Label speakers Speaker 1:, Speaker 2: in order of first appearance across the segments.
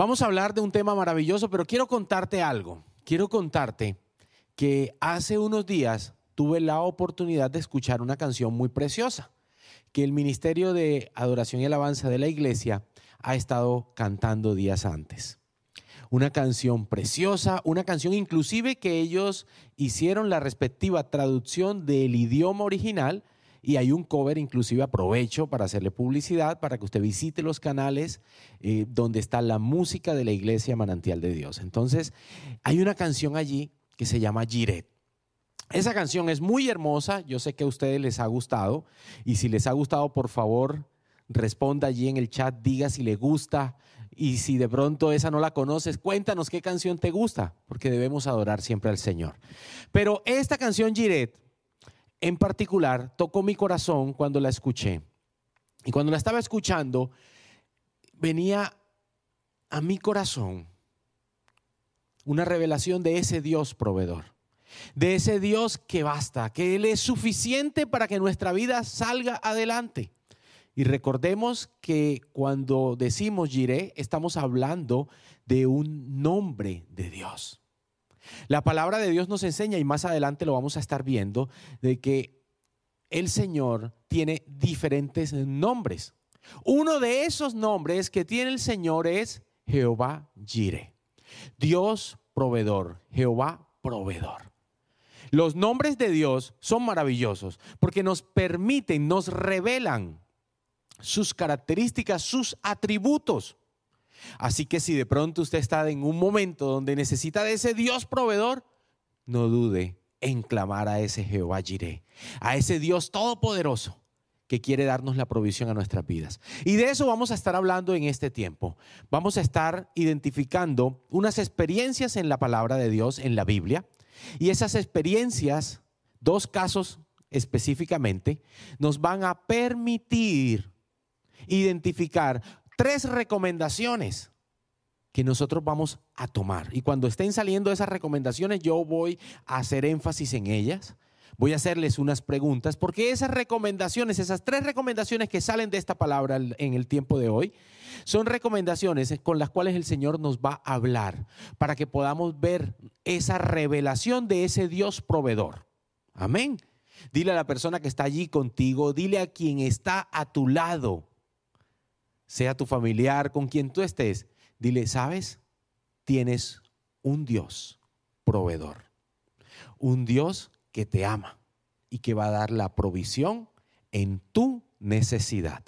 Speaker 1: Vamos a hablar de un tema maravilloso, pero quiero contarte algo. Quiero contarte que hace unos días tuve la oportunidad de escuchar una canción muy preciosa que el Ministerio de Adoración y Alabanza de la Iglesia ha estado cantando días antes. Una canción preciosa, una canción inclusive que ellos hicieron la respectiva traducción del idioma original y hay un cover, inclusive aprovecho para hacerle publicidad, para que usted visite los canales eh, donde está la música de la iglesia Manantial de Dios. Entonces, hay una canción allí que se llama Giret. Esa canción es muy hermosa, yo sé que a ustedes les ha gustado y si les ha gustado, por favor, responda allí en el chat, diga si le gusta y si de pronto esa no la conoces, cuéntanos qué canción te gusta, porque debemos adorar siempre al Señor. Pero esta canción Giret en particular tocó mi corazón cuando la escuché. Y cuando la estaba escuchando, venía a mi corazón una revelación de ese Dios proveedor, de ese Dios que basta, que Él es suficiente para que nuestra vida salga adelante. Y recordemos que cuando decimos Jiré, estamos hablando de un nombre de Dios. La palabra de Dios nos enseña, y más adelante lo vamos a estar viendo, de que el Señor tiene diferentes nombres. Uno de esos nombres que tiene el Señor es Jehová Jireh. Dios proveedor, Jehová proveedor. Los nombres de Dios son maravillosos porque nos permiten, nos revelan sus características, sus atributos. Así que si de pronto usted está en un momento donde necesita de ese Dios proveedor, no dude en clamar a ese Jehová Jireh, a ese Dios todopoderoso que quiere darnos la provisión a nuestras vidas. Y de eso vamos a estar hablando en este tiempo. Vamos a estar identificando unas experiencias en la palabra de Dios, en la Biblia, y esas experiencias, dos casos específicamente, nos van a permitir identificar tres recomendaciones que nosotros vamos a tomar. Y cuando estén saliendo esas recomendaciones, yo voy a hacer énfasis en ellas. Voy a hacerles unas preguntas, porque esas recomendaciones, esas tres recomendaciones que salen de esta palabra en el tiempo de hoy, son recomendaciones con las cuales el Señor nos va a hablar para que podamos ver esa revelación de ese Dios proveedor. Amén. Dile a la persona que está allí contigo, dile a quien está a tu lado, sea tu familiar, con quien tú estés, dile, ¿sabes? Tienes un Dios proveedor, un Dios que te ama y que va a dar la provisión en tu necesidad.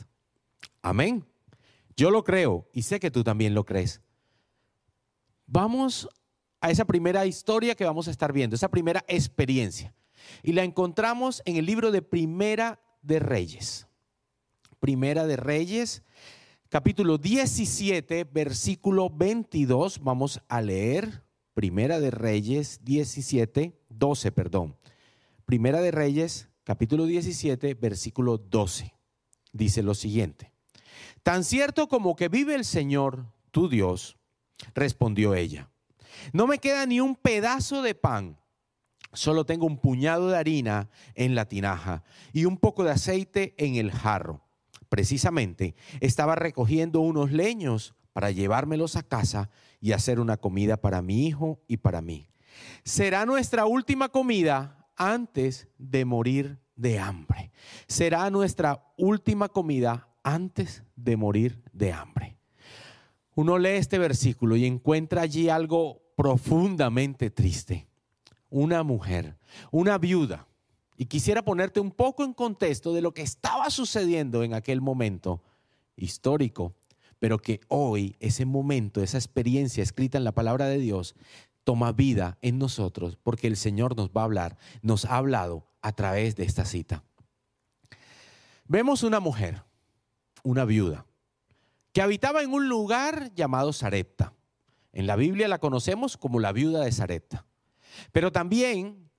Speaker 1: Amén. Yo lo creo y sé que tú también lo crees. Vamos a esa primera historia que vamos a estar viendo, esa primera experiencia. Y la encontramos en el libro de Primera de Reyes. Primera de Reyes, capítulo 17, versículo 22. Vamos a leer Primera de Reyes 17, 12, perdón. Primera de Reyes, capítulo 17, versículo 12. Dice lo siguiente. Tan cierto como que vive el Señor, tu Dios, respondió ella. No me queda ni un pedazo de pan, solo tengo un puñado de harina en la tinaja y un poco de aceite en el jarro precisamente, estaba recogiendo unos leños para llevármelos a casa y hacer una comida para mi hijo y para mí. Será nuestra última comida antes de morir de hambre. Será nuestra última comida antes de morir de hambre. Uno lee este versículo y encuentra allí algo profundamente triste. Una mujer, una viuda, y quisiera ponerte un poco en contexto de lo que estaba sucediendo en aquel momento histórico, pero que hoy ese momento, esa experiencia escrita en la palabra de Dios, toma vida en nosotros porque el Señor nos va a hablar, nos ha hablado a través de esta cita. Vemos una mujer, una viuda, que habitaba en un lugar llamado Sarepta. En la Biblia la conocemos como la viuda de Sarepta. Pero también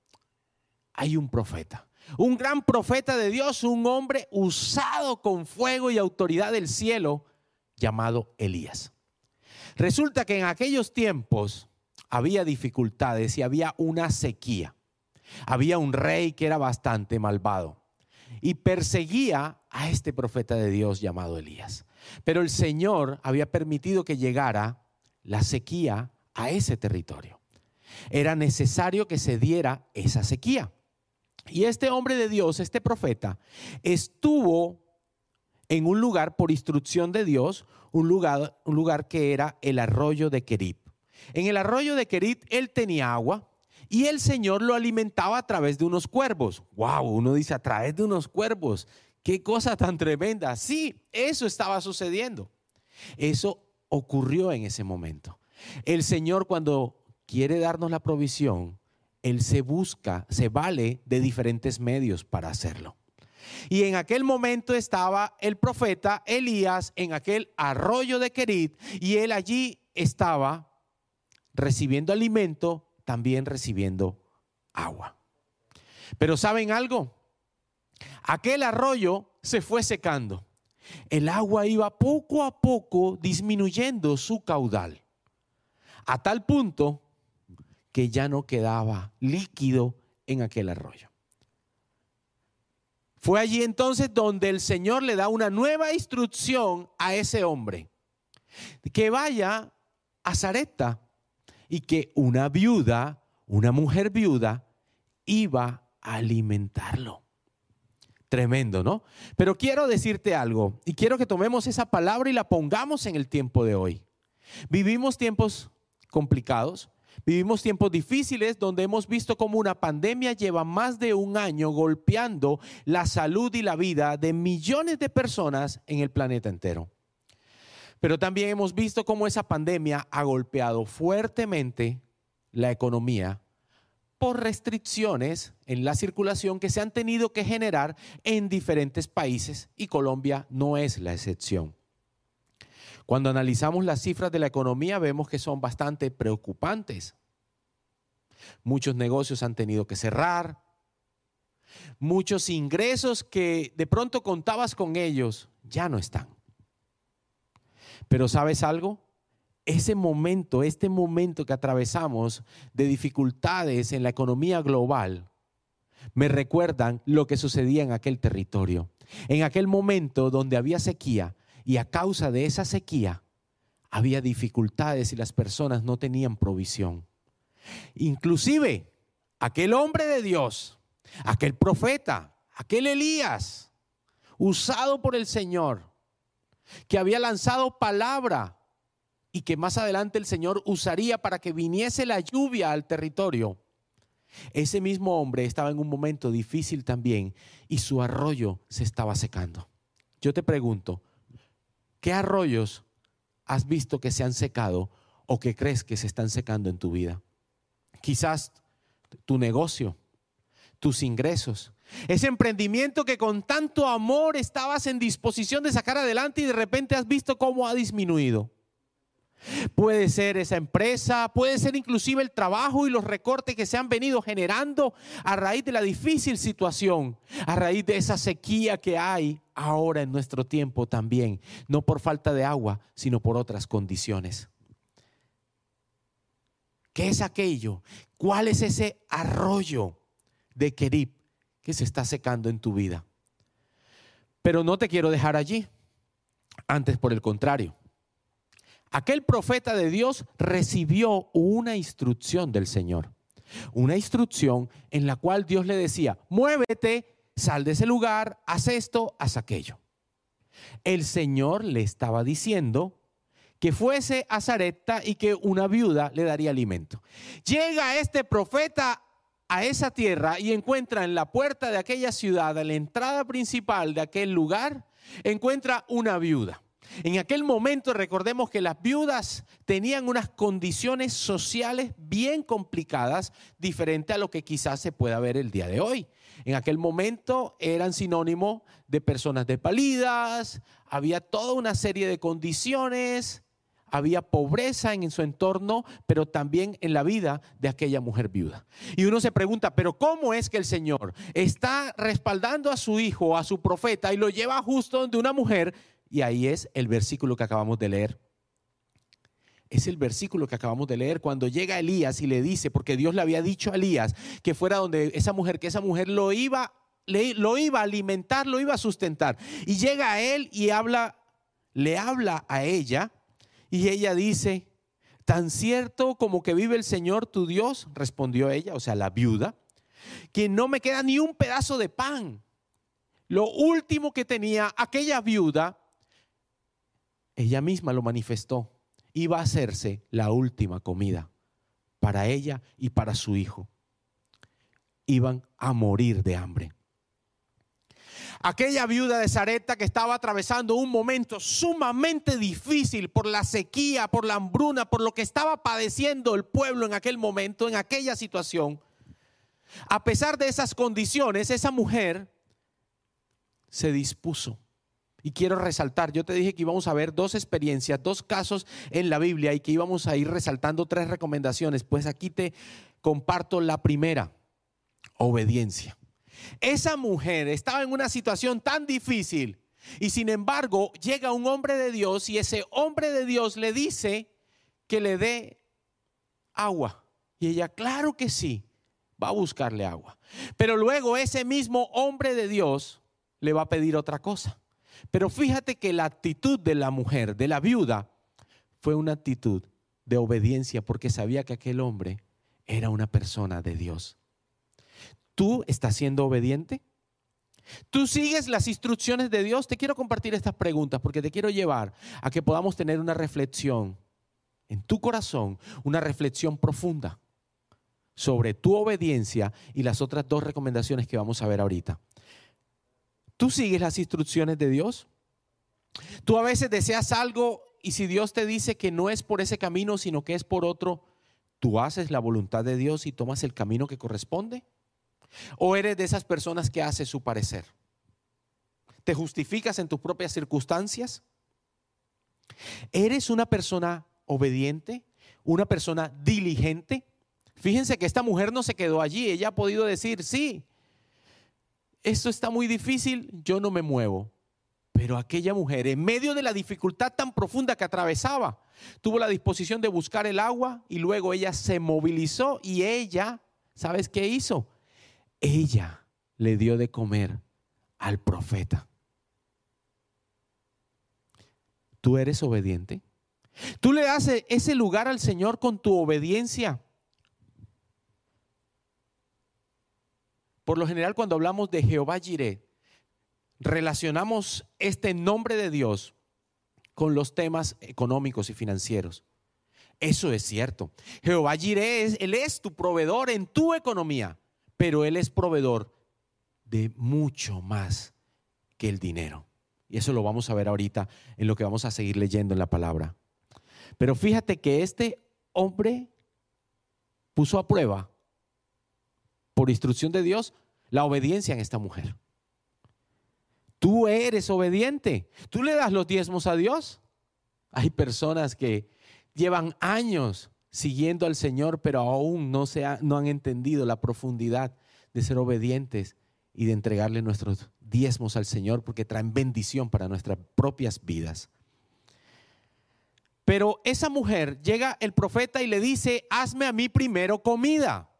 Speaker 1: hay un profeta. Un gran profeta de Dios, un hombre usado con fuego y autoridad del cielo, llamado Elías. Resulta que en aquellos tiempos había dificultades y había una sequía. Había un rey que era bastante malvado y perseguía a este profeta de Dios llamado Elías. Pero el Señor había permitido que llegara la sequía a ese territorio. Era necesario que se diera esa sequía. Y este hombre de Dios, este profeta, estuvo en un lugar por instrucción de Dios, un lugar, un lugar que era el arroyo de Kerit. En el arroyo de Kerit él tenía agua y el Señor lo alimentaba a través de unos cuervos. Wow, uno dice a través de unos cuervos. Qué cosa tan tremenda. Sí, eso estaba sucediendo. Eso ocurrió en ese momento. El Señor cuando quiere darnos la provisión, Él se busca, se vale de diferentes medios para hacerlo. Y en aquel momento estaba el profeta Elías en aquel arroyo de Kerit y él allí estaba recibiendo alimento, también recibiendo agua. Pero ¿saben algo? Aquel arroyo se fue secando. El agua iba poco a poco disminuyendo su caudal, a tal punto que ya no quedaba líquido en aquel arroyo. Fue allí entonces donde el Señor le da una nueva instrucción a ese hombre, que vaya a Zareta y que una viuda, una mujer viuda, iba a alimentarlo. Tremendo, ¿no? Pero quiero decirte algo y quiero que tomemos esa palabra y la pongamos en el tiempo de hoy. Vivimos tiempos complicados, vivimos tiempos difíciles donde hemos visto cómo una pandemia lleva más de un año golpeando la salud y la vida de millones de personas en el planeta entero. Pero también hemos visto cómo esa pandemia ha golpeado fuertemente la economía por restricciones en la circulación que se han tenido que generar en diferentes países y Colombia no es la excepción. Cuando analizamos las cifras de la economía vemos que son bastante preocupantes. Muchos negocios han tenido que cerrar, muchos ingresos que de pronto contabas con ellos ya no están. Pero ¿sabes algo? ese momento, este momento que atravesamos de dificultades en la economía global, me recuerdan lo que sucedía en aquel territorio. En aquel momento donde había sequía y a causa de esa sequía había dificultades y las personas no tenían provisión. Inclusive aquel hombre de Dios, aquel profeta, aquel Elías, usado por el Señor, que había lanzado palabra y que más adelante el Señor usaría para que viniese la lluvia al territorio. Ese mismo hombre estaba en un momento difícil también y su arroyo se estaba secando. Yo te pregunto, ¿qué arroyos has visto que se han secado o que crees que se están secando en tu vida? Quizás tu negocio, tus ingresos, ese emprendimiento que con tanto amor estabas en disposición de sacar adelante y de repente has visto cómo ha disminuido. Puede ser esa empresa, puede ser inclusive el trabajo y los recortes que se han venido generando a raíz de la difícil situación, a raíz de esa sequía que hay ahora en nuestro tiempo también, no por falta de agua, sino por otras condiciones. ¿Qué es aquello? ¿Cuál es ese arroyo de Kerib que se está secando en tu vida? Pero no te quiero dejar allí, antes por el contrario aquel profeta de Dios recibió una instrucción del Señor. Una instrucción en la cual Dios le decía, muévete, sal de ese lugar, haz esto, haz aquello. El Señor le estaba diciendo que fuese a Zareta y que una viuda le daría alimento. Llega este profeta a esa tierra y encuentra en la puerta de aquella ciudad, en la entrada principal de aquel lugar, encuentra una viuda. En aquel momento recordemos que las viudas tenían unas condiciones sociales bien complicadas, diferente a lo que quizás se pueda ver el día de hoy. En aquel momento eran sinónimo de personas despalidas, había toda una serie de condiciones, había pobreza en su entorno, pero también en la vida de aquella mujer viuda. Y uno se pregunta, pero ¿cómo es que el Señor está respaldando a su hijo, a su profeta, y lo lleva justo donde una mujer y ahí es el versículo que acabamos de leer. Es el versículo que acabamos de leer cuando llega Elías y le dice, porque Dios le había dicho a Elías que fuera donde esa mujer, que esa mujer lo iba, lo iba a alimentar, lo iba a sustentar. Y llega a él y habla, le habla a ella y ella dice, Tan cierto como que vive el Señor tu Dios, respondió ella, o sea, la viuda, que no me queda ni un pedazo de pan. Lo último que tenía aquella viuda, ella misma lo manifestó, iba a hacerse la última comida para ella y para su hijo. Iban a morir de hambre. Aquella viuda de Zareta que estaba atravesando un momento sumamente difícil por la sequía, por la hambruna, por lo que estaba padeciendo el pueblo en aquel momento, en aquella situación. A pesar de esas condiciones, esa mujer se dispuso. Y quiero resaltar, yo te dije que íbamos a ver dos experiencias, dos casos en la Biblia y que íbamos a ir resaltando tres recomendaciones. Pues aquí te comparto la primera, obediencia. Esa mujer estaba en una situación tan difícil y sin embargo llega un hombre de Dios y ese hombre de Dios le dice que le dé agua. Y ella, claro que sí, va a buscarle agua. Pero luego ese mismo hombre de Dios le va a pedir otra cosa. Pero fíjate que la actitud de la mujer, de la viuda, fue una actitud de obediencia porque sabía que aquel hombre era una persona de Dios. ¿Tú estás siendo obediente? ¿Tú sigues las instrucciones de Dios? Te quiero compartir estas preguntas porque te quiero llevar a que podamos tener una reflexión en tu corazón, una reflexión profunda sobre tu obediencia y las otras dos recomendaciones que vamos a ver ahorita. ¿Tú sigues las instrucciones de Dios? Tú a veces deseas algo y si Dios te dice que no es por ese camino, sino que es por otro, ¿tú haces la voluntad de Dios y tomas el camino que corresponde? ¿O eres de esas personas que hace su parecer? ¿Te justificas en tus propias circunstancias? ¿Eres una persona obediente? ¿Una persona diligente? Fíjense que esta mujer no se quedó allí, ella ha podido decir, sí, esto está muy difícil, yo no me muevo. Pero aquella mujer, en medio de la dificultad tan profunda que atravesaba, tuvo la disposición de buscar el agua y luego ella se movilizó y ella, ¿sabes qué hizo? ella le dio de comer al profeta. ¿Tú eres obediente? ¿Tú le haces ese lugar al Señor con tu obediencia? Por lo general, cuando hablamos de Jehová Jireh, relacionamos este nombre de Dios con los temas económicos y financieros. Eso es cierto. Jehová Jireh, Él es tu proveedor en tu economía pero Él es proveedor de mucho más que el dinero. Y eso lo vamos a ver ahorita en lo que vamos a seguir leyendo en la palabra. Pero fíjate que este hombre puso a prueba, por instrucción de Dios, la obediencia en esta mujer. Tú eres obediente. Tú le das los diezmos a Dios. Hay personas que llevan años siguiendo al Señor, pero aún no, se no han entendido la profundidad de ser obedientes y de entregarle nuestros diezmos al Señor porque traen bendición para nuestras propias vidas. Pero esa mujer llega el profeta y le dice, hazme a mí primero comida.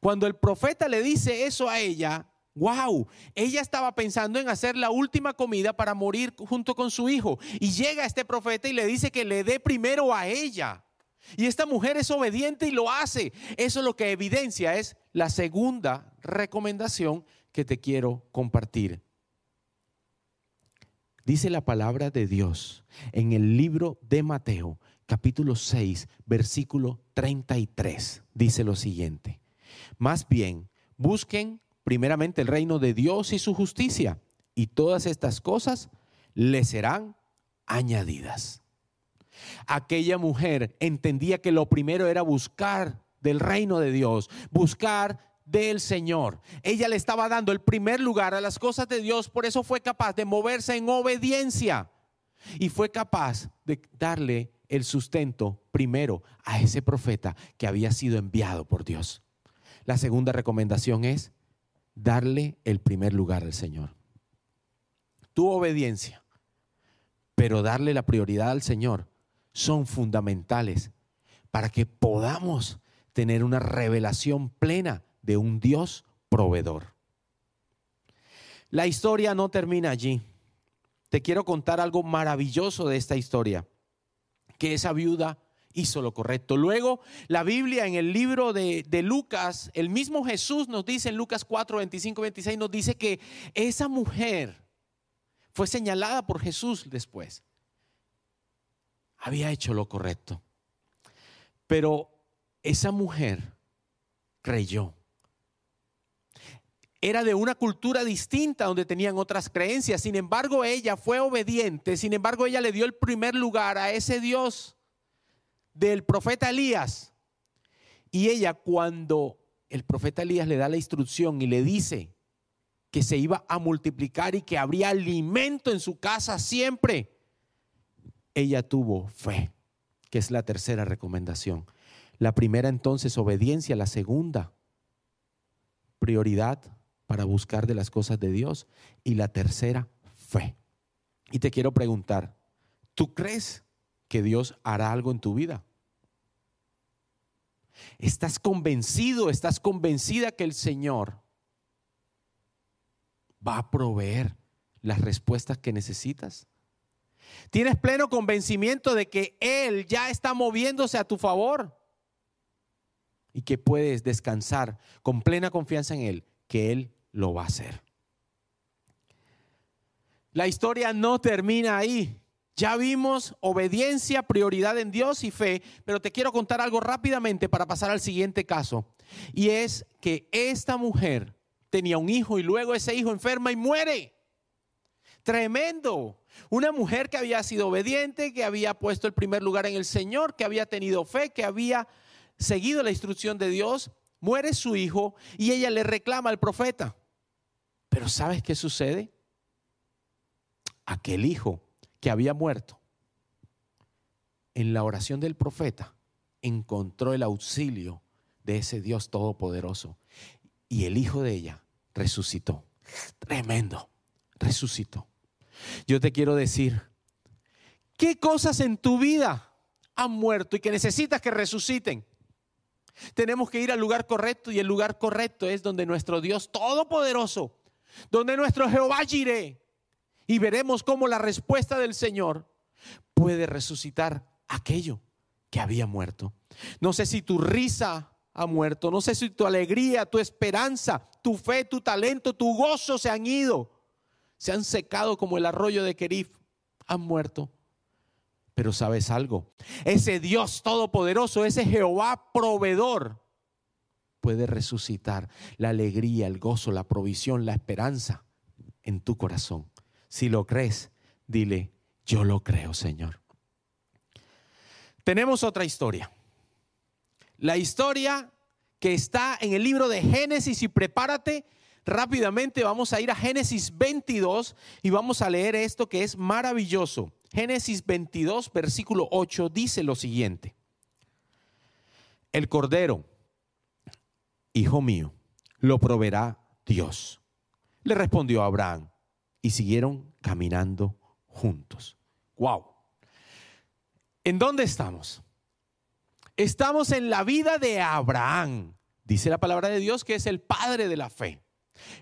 Speaker 1: Cuando el profeta le dice eso a ella, wow, ella estaba pensando en hacer la última comida para morir junto con su hijo. Y llega este profeta y le dice que le dé primero a ella. Y esta mujer es obediente y lo hace. Eso es lo que evidencia es la segunda recomendación que te quiero compartir. Dice la palabra de Dios en el libro de Mateo, capítulo 6, versículo 33. Dice lo siguiente. Más bien, busquen primeramente el reino de Dios y su justicia, y todas estas cosas les serán añadidas. Aquella mujer entendía que lo primero era buscar del reino de Dios, buscar del Señor. Ella le estaba dando el primer lugar a las cosas de Dios, por eso fue capaz de moverse en obediencia y fue capaz de darle el sustento primero a ese profeta que había sido enviado por Dios. La segunda recomendación es darle el primer lugar al Señor. Tu obediencia, pero darle la prioridad al Señor son fundamentales para que podamos tener una revelación plena de un Dios proveedor. La historia no termina allí. Te quiero contar algo maravilloso de esta historia, que esa viuda hizo lo correcto. Luego, la Biblia en el libro de, Lucas, el mismo Jesús nos dice en Lucas 4, 25, 26, nos dice que esa mujer fue señalada por Jesús después. Había hecho lo correcto. Pero esa mujer creyó. Era de una cultura distinta donde tenían otras creencias. Sin embargo, ella fue obediente. Sin embargo, ella le dio el primer lugar a ese Dios del profeta Elías. Y ella cuando el profeta Elías le da la instrucción y le dice que se iba a multiplicar y que habría alimento en su casa siempre, ella tuvo fe, que es la tercera recomendación. La primera entonces obediencia, la segunda prioridad para buscar de las cosas de Dios y la tercera fe. Y te quiero preguntar, ¿tú crees que Dios hará algo en tu vida? ¿Estás convencido, estás convencida que el Señor va a proveer las respuestas que necesitas? ¿Tienes pleno convencimiento de que Él ya está moviéndose a tu favor? y que puedes descansar con plena confianza en Él, que Él lo va a hacer. La historia no termina ahí. Ya vimos obediencia, prioridad en Dios y fe, pero te quiero contar algo rápidamente para pasar al siguiente caso. Y es que esta mujer tenía un hijo y luego ese hijo enferma y muere. Tremendo. Una mujer que había sido obediente, que había puesto el primer lugar en el Señor, que había tenido fe, que había seguido la instrucción de Dios, muere su hijo y ella le reclama al profeta. Pero ¿sabes qué sucede? Aquel hijo que había muerto, en la oración del profeta, encontró el auxilio de ese Dios todopoderoso. Y el hijo de ella resucitó. Tremendo, resucitó. Yo te quiero decir, ¿qué cosas en tu vida han muerto y que necesitas que resuciten? Tenemos que ir al lugar correcto y el lugar correcto es donde nuestro Dios Todopoderoso, donde nuestro Jehová Jireh, y veremos cómo la respuesta del Señor puede resucitar aquello que había muerto. No sé si tu risa ha muerto, no sé si tu alegría, tu esperanza, tu fe, tu talento, tu gozo se han ido, se han secado como el arroyo de Kerif, han muerto. Pero sabes algo, ese Dios todopoderoso, ese Jehová proveedor, puede resucitar la alegría, el gozo, la provisión, la esperanza en tu corazón. Si lo crees, dile, yo lo creo, Señor. Tenemos otra historia. La historia que está en el libro de Génesis y prepárate rápidamente, vamos a ir a Génesis 22 y vamos a leer esto que es maravilloso. Génesis 22, versículo 8 dice lo siguiente. El cordero, hijo mío, lo proveerá Dios. Le respondió Abraham y siguieron caminando juntos. Wow. ¿En dónde estamos? Estamos en la vida de Abraham. Dice la palabra de Dios que es el padre de la fe.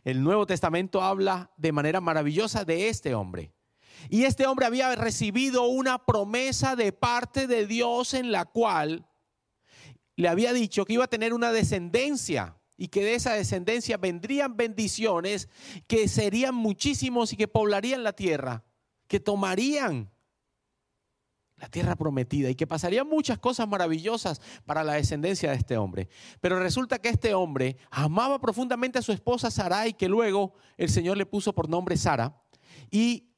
Speaker 1: El Nuevo Testamento habla de manera maravillosa de este hombre. Y este hombre había recibido una promesa de parte de Dios en la cual le había dicho que iba a tener una descendencia y que de esa descendencia vendrían bendiciones que serían muchísimos y que poblarían la tierra, que tomarían la tierra prometida y que pasarían muchas cosas maravillosas para la descendencia de este hombre. Pero resulta que este hombre amaba profundamente a su esposa Sarai, que luego el Señor le puso por nombre Sara, y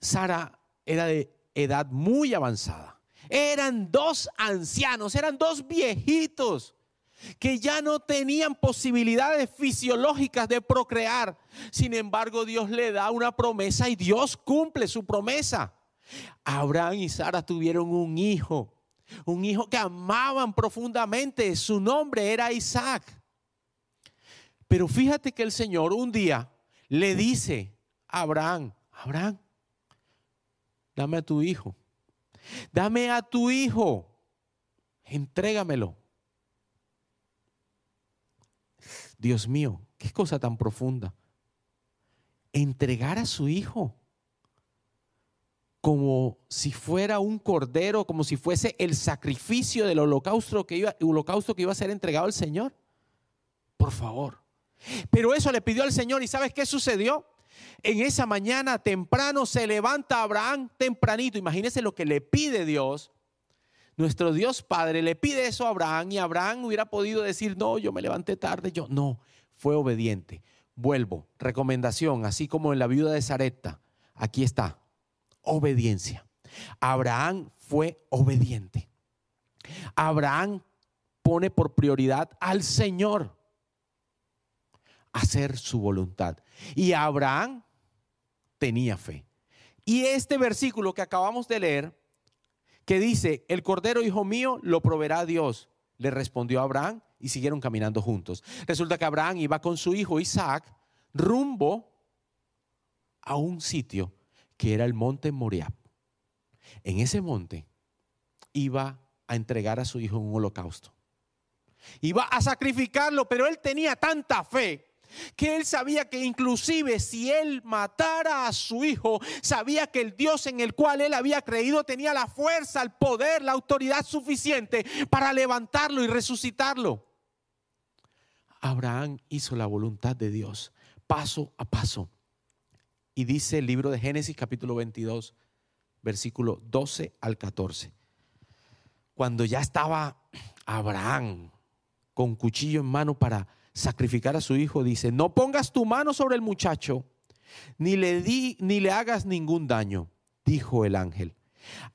Speaker 1: Sara era de edad muy avanzada. Eran dos ancianos, eran dos viejitos que ya no tenían posibilidades fisiológicas de procrear. Sin embargo, Dios le da una promesa y Dios cumple su promesa. Abraham y Sara tuvieron un hijo, un hijo que amaban profundamente. Su nombre era Isaac. Pero fíjate que el Señor un día le dice a Abraham, Abraham, dame a tu hijo. Dame a tu hijo. Entrégamelo. Dios mío, qué cosa tan profunda. Entregar a su hijo. como si fuera un cordero, como si fuese el sacrificio del holocausto que iba, holocausto que iba a ser entregado al Señor. Por favor. Pero eso le pidió al Señor y ¿sabes qué sucedió? En esa mañana temprano se levanta Abraham tempranito. Imagínense lo que le pide Dios. Nuestro Dios Padre le pide eso a Abraham y Abraham hubiera podido decir, no, yo me levanté tarde, yo no, fue obediente. Vuelvo, recomendación, así como en la viuda de Zareta, aquí está, obediencia. Abraham fue obediente. Abraham pone por prioridad al Señor hacer su voluntad. Y Abraham tenía fe. Y este versículo que acabamos de leer, que dice, el cordero hijo mío lo proveerá Dios, le respondió Abraham y siguieron caminando juntos. Resulta que Abraham iba con su hijo Isaac rumbo a un sitio que era el monte Moriah. En ese monte iba a entregar a su hijo en un holocausto. Iba a sacrificarlo, pero él tenía tanta fe que él sabía que inclusive si él matara a su hijo, sabía que el Dios en el cual él había creído tenía la fuerza, el poder, la autoridad suficiente para levantarlo y resucitarlo. Abraham hizo la voluntad de Dios paso a paso. Y dice el libro de Génesis capítulo 22, versículo 12 al 14. Cuando ya estaba Abraham con cuchillo en mano para sacrificar a su hijo, dice, no pongas tu mano sobre el muchacho, ni le, di, ni le hagas ningún daño, dijo el ángel.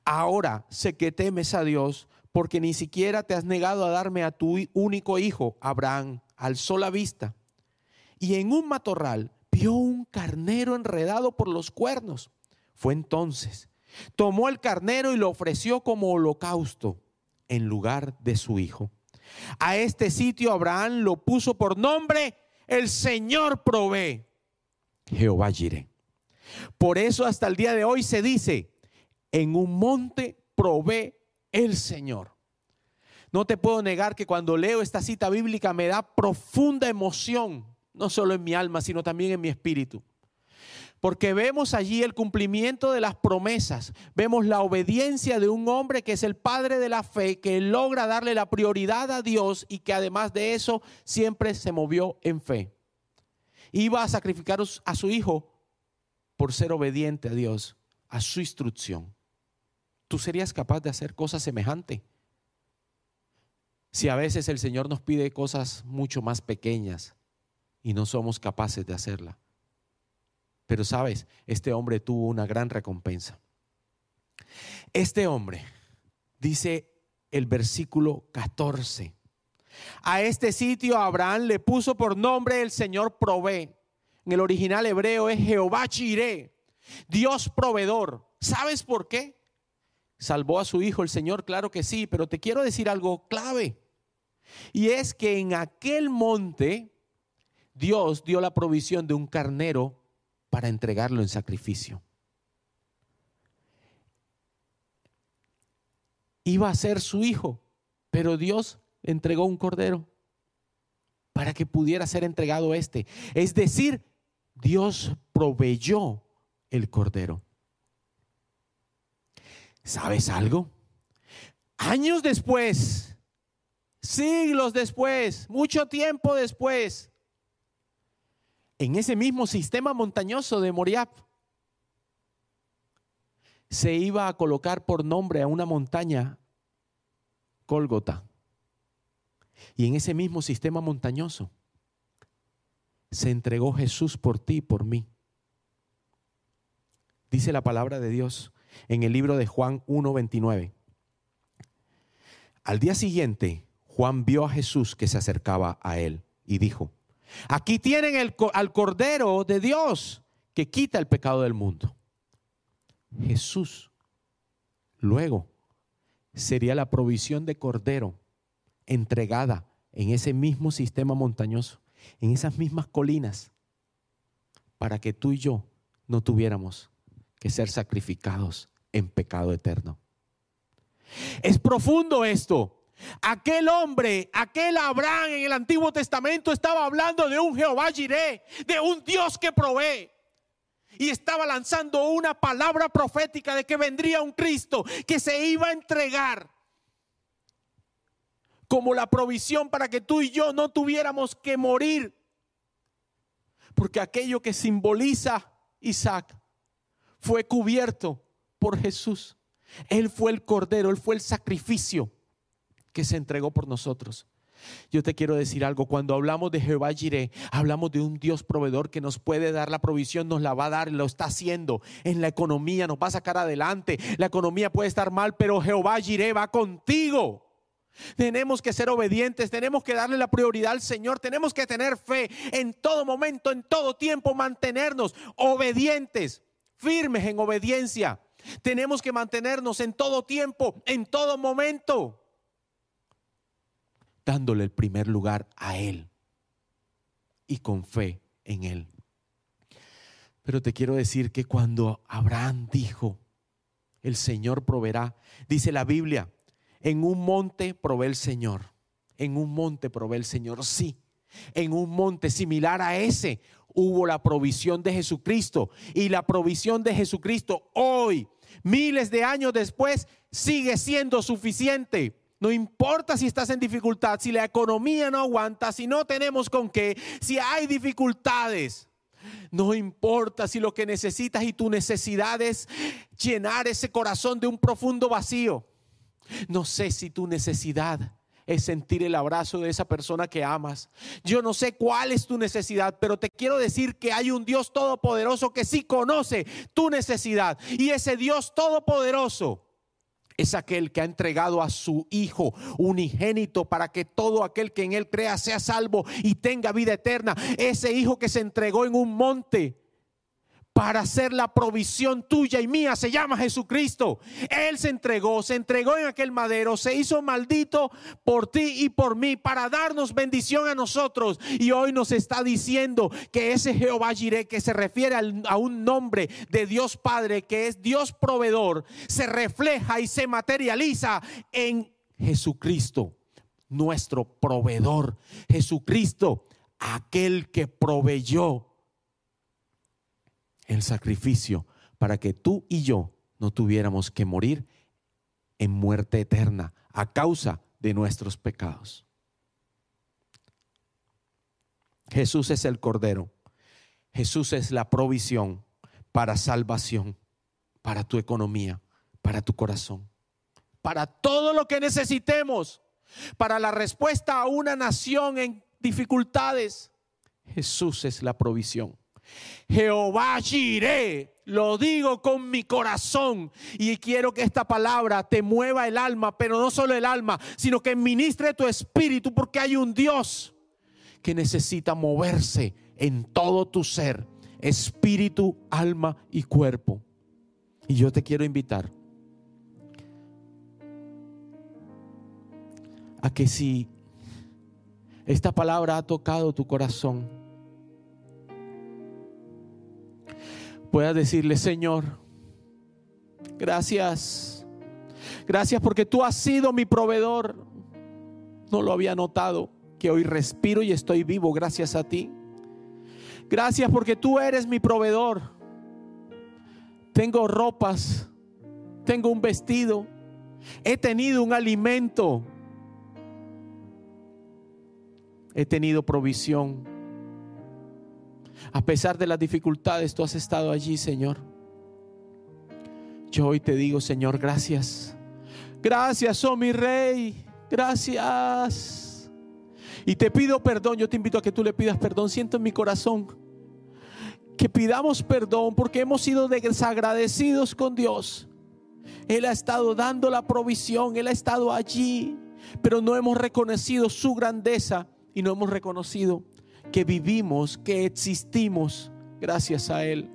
Speaker 1: Ahora sé que temes a Dios, porque ni siquiera te has negado a darme a tu único hijo. Abraham alzó la vista y en un matorral vio un carnero enredado por los cuernos. Fue entonces, tomó el carnero y lo ofreció como holocausto en lugar de su hijo. A este sitio Abraham lo puso por nombre, el Señor provee, Jehová Jireh. Por eso hasta el día de hoy se dice, en un monte provee el Señor. No te puedo negar que cuando leo esta cita bíblica me da profunda emoción no solo en mi alma, sino también en mi espíritu. Porque vemos allí el cumplimiento de las promesas, vemos la obediencia de un hombre que es el padre de la fe, que logra darle la prioridad a Dios y que además de eso siempre se movió en fe. Iba a sacrificar a su hijo por ser obediente a Dios, a su instrucción. ¿Tú serías capaz de hacer cosas semejantes? Si a veces el Señor nos pide cosas mucho más pequeñas, y no somos capaces de hacerla. Pero sabes, este hombre tuvo una gran recompensa. Este hombre, dice el versículo 14, a este sitio Abraham le puso por nombre el Señor provee. En el original hebreo es Jehová Chiré, Dios proveedor. ¿Sabes por qué? Salvó a su hijo el Señor, claro que sí, pero te quiero decir algo clave. Y es que en aquel monte Dios dio la provisión de un carnero para entregarlo en sacrificio. Iba a ser su hijo, pero Dios entregó un cordero para que pudiera ser entregado este. Es decir, Dios proveyó el cordero. ¿Sabes algo? Años después, siglos después, mucho tiempo después, en ese mismo sistema montañoso de Moriab, se iba a colocar por nombre a una montaña Cólgota. Y en ese mismo sistema montañoso se entregó Jesús por ti y por mí. Dice la palabra de Dios en el libro de Juan 1:29. Al día siguiente, Juan vio a Jesús que se acercaba a él y dijo, Aquí tienen al Cordero de Dios que quita el pecado del mundo. Jesús. Luego sería la provisión de Cordero entregada en ese mismo sistema montañoso, en esas mismas colinas, para que tú y yo no tuviéramos que ser sacrificados en pecado eterno. Es profundo esto. Aquel hombre, aquel Abraham en el Antiguo Testamento estaba hablando de un Jehová Jireh, de un Dios que provee. y estaba lanzando una palabra profética de que vendría un Cristo que se iba a entregar como la provisión para que tú y yo no tuviéramos que morir. Porque aquello que simboliza Isaac fue cubierto por Jesús. Él fue el cordero, Él fue el sacrificio que se entregó por nosotros. Yo te quiero decir algo, cuando hablamos de Jehová Jireh, hablamos de un Dios proveedor que nos puede dar la provisión, nos la va a dar, lo está haciendo en la economía, nos va a sacar adelante. La economía puede estar mal, pero Jehová Jireh va contigo. Tenemos que ser obedientes, tenemos que darle la prioridad al Señor, tenemos que tener fe en todo momento, en todo tiempo, mantenernos obedientes, firmes en obediencia. Tenemos que mantenernos en todo tiempo, en todo momento dándole el primer lugar a Él y con fe en Él. Pero te quiero decir que cuando Abraham dijo, el Señor proveerá, dice la Biblia, en un monte provee el Señor, en un monte provee el Señor, sí, en un monte similar a ese hubo la provisión de Jesucristo y la provisión de Jesucristo hoy, miles de años después, sigue siendo suficiente no importa si estás en dificultad, si la economía no aguanta, si no tenemos con qué, si hay dificultades. No importa si lo que necesitas y tu necesidad es llenar ese corazón de un profundo vacío. No sé si tu necesidad es sentir el abrazo de esa persona que amas. Yo no sé cuál es tu necesidad, pero te quiero decir que hay un Dios todopoderoso que sí conoce tu necesidad. Y ese Dios todopoderoso es aquel que ha entregado a su Hijo unigénito para que todo aquel que en Él crea sea salvo y tenga vida eterna. Ese Hijo que se entregó en un monte para hacer la provisión tuya y mía. Se llama Jesucristo. Él se entregó, se entregó en aquel madero, se hizo maldito por ti y por mí para darnos bendición a nosotros. Y hoy nos está diciendo que ese Jehová Jireh, que se refiere a un nombre de Dios Padre, que es Dios proveedor, se refleja y se materializa en Jesucristo, nuestro proveedor. Jesucristo, aquel que proveyó el sacrificio para que tú y yo no tuviéramos que morir en muerte eterna a causa de nuestros pecados. Jesús es el Cordero. Jesús es la provisión para salvación, para tu economía, para tu corazón, para todo lo que necesitemos, para la respuesta a una nación en dificultades. Jesús es la provisión. Jehová Jireh, lo digo con mi corazón y quiero que esta palabra te mueva el alma, pero no solo el alma, sino que ministre tu espíritu porque hay un Dios que necesita moverse en todo tu ser, espíritu, alma y cuerpo. Y yo te quiero invitar a que si esta palabra ha tocado tu corazón, puedas decirle, Señor, gracias. Gracias porque tú has sido mi proveedor. No lo había notado, que hoy respiro y estoy vivo gracias a ti. Gracias porque tú eres mi proveedor. Tengo ropas, tengo un vestido, he tenido un alimento, he tenido provisión. A pesar de las dificultades, tú has estado allí, Señor. Yo hoy te digo, Señor, gracias. Gracias, oh mi rey. Gracias. Y te pido perdón. Yo te invito a que tú le pidas perdón. Siento en mi corazón que pidamos perdón porque hemos sido desagradecidos con Dios. Él ha estado dando la provisión. Él ha estado allí. Pero no hemos reconocido su grandeza y no hemos reconocido que vivimos, que existimos gracias a Él.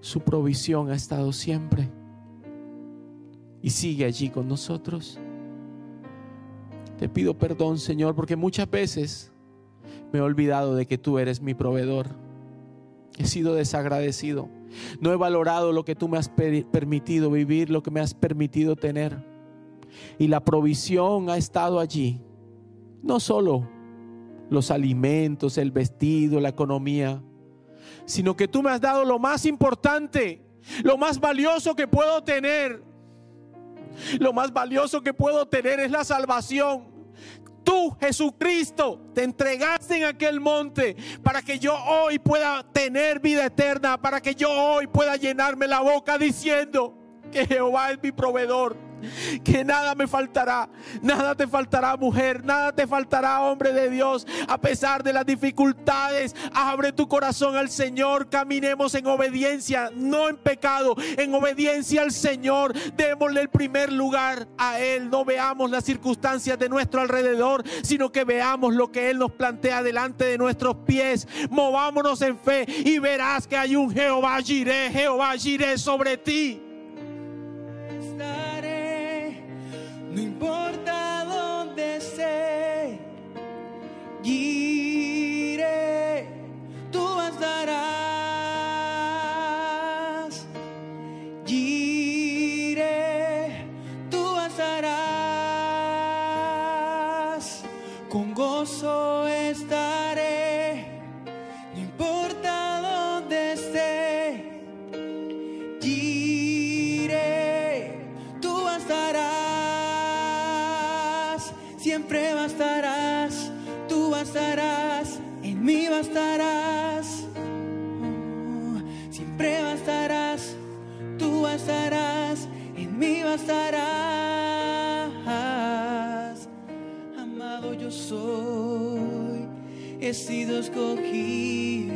Speaker 1: Su provisión ha estado siempre y sigue allí con nosotros. Te pido perdón, Señor, porque muchas veces me he olvidado de que tú eres mi proveedor. He sido desagradecido. No he valorado lo que tú me has permitido vivir, lo que me has permitido tener. Y la provisión ha estado allí, no solo los alimentos, el vestido, la economía, sino que tú me has dado lo más importante, lo más valioso que puedo tener. Lo más valioso que puedo tener es la salvación. Tú, Jesucristo, te entregaste en aquel monte para que yo hoy pueda tener vida eterna, para que yo hoy pueda llenarme la boca diciendo que Jehová es mi proveedor que nada me faltará, nada te faltará mujer, nada te faltará hombre de Dios, a pesar de las dificultades, abre tu corazón al Señor, caminemos en obediencia, no en pecado, en obediencia al Señor, démosle el primer lugar a Él, no veamos las circunstancias de nuestro alrededor, sino que veamos lo que Él nos plantea delante de nuestros pies, movámonos en fe y verás que hay un Jehová Jireh, Jehová Jireh sobre ti.
Speaker 2: No importa dónde esté, iré, tú estarás. Iré, tú estarás. Con gozo estaré, sido escogido.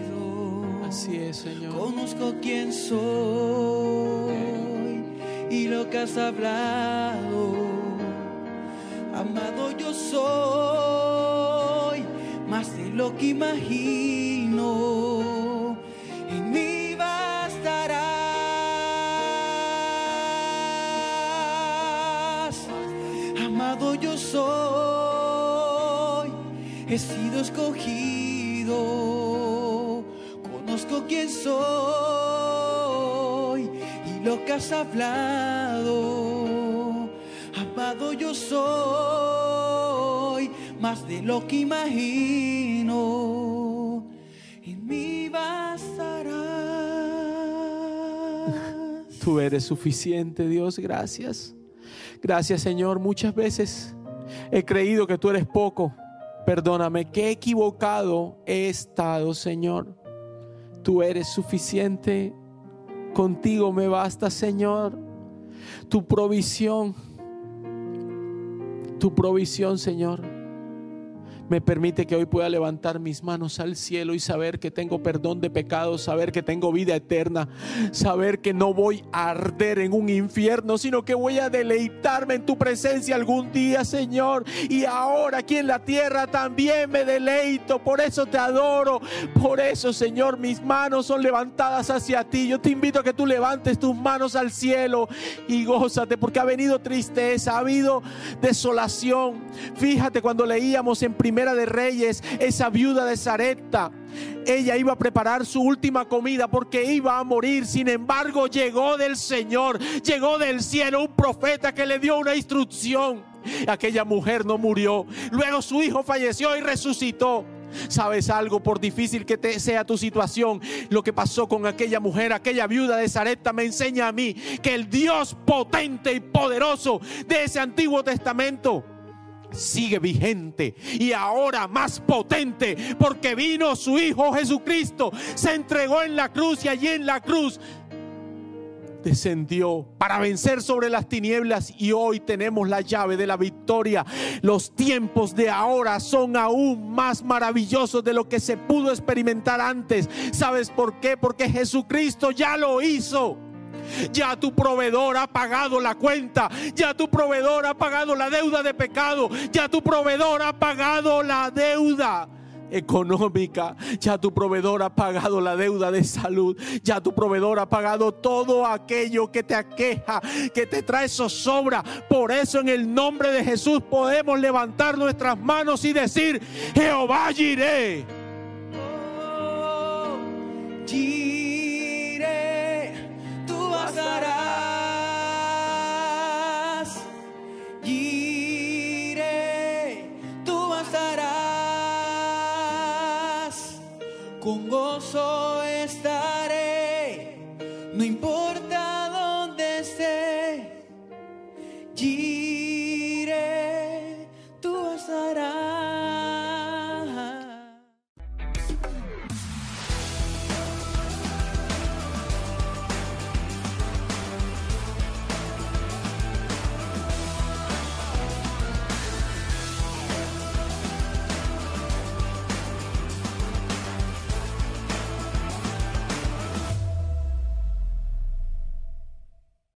Speaker 1: Así es, Señor.
Speaker 2: Conozco quién soy y lo que has hablado. Amado yo soy, más de lo que imagino. Quién soy y lo que has hablado. Amado yo soy, más de lo que imagino. En mí bastarás.
Speaker 1: Tú eres suficiente, Dios, gracias. Gracias, Señor. Muchas veces he creído que tú eres poco. Perdóname, qué equivocado he estado, Señor. Tú eres suficiente. Contigo me basta, Señor. Tu provisión, tu provisión, Señor me permite que hoy pueda levantar mis manos al cielo y saber que tengo perdón de pecados, saber que tengo vida eterna, saber que no voy a arder en un infierno, sino que voy a deleitarme en tu presencia algún día, Señor. Y ahora aquí en la tierra también me deleito, por eso te adoro, por eso, Señor, mis manos son levantadas hacia ti. Yo te invito a que tú levantes tus manos al cielo y gózate, porque ha venido tristeza, ha habido desolación. Fíjate cuando leíamos en De Reyes, esa viuda de Zarepta, ella iba a preparar su última comida porque iba a morir. Sin embargo, llegó del Señor, llegó del cielo un profeta que le dio una instrucción. Aquella mujer no murió. Luego su hijo falleció y resucitó. ¿Sabes algo? Por difícil que te sea tu situación, lo que pasó con aquella mujer, aquella viuda de Zarepta, me enseña a mí que el Dios potente y poderoso de ese Antiguo Testamento sigue vigente y ahora más potente porque vino su Hijo Jesucristo, se entregó en la cruz y allí en la cruz descendió para vencer sobre las tinieblas y hoy tenemos la llave de la victoria. Los tiempos de ahora son aún más maravillosos de lo que se pudo experimentar antes. ¿Sabes por qué? Porque Jesucristo ya lo hizo. Ya tu proveedor ha pagado la cuenta. Ya tu proveedor ha pagado la deuda de pecado. Ya tu proveedor ha pagado la deuda económica. Ya tu proveedor ha pagado la deuda de salud. Ya tu proveedor ha pagado todo aquello que te aqueja, que te trae zozobra. Por eso en el nombre de Jesús podemos levantar nuestras manos y decir, Jehová iré.
Speaker 2: Oh, Con gozo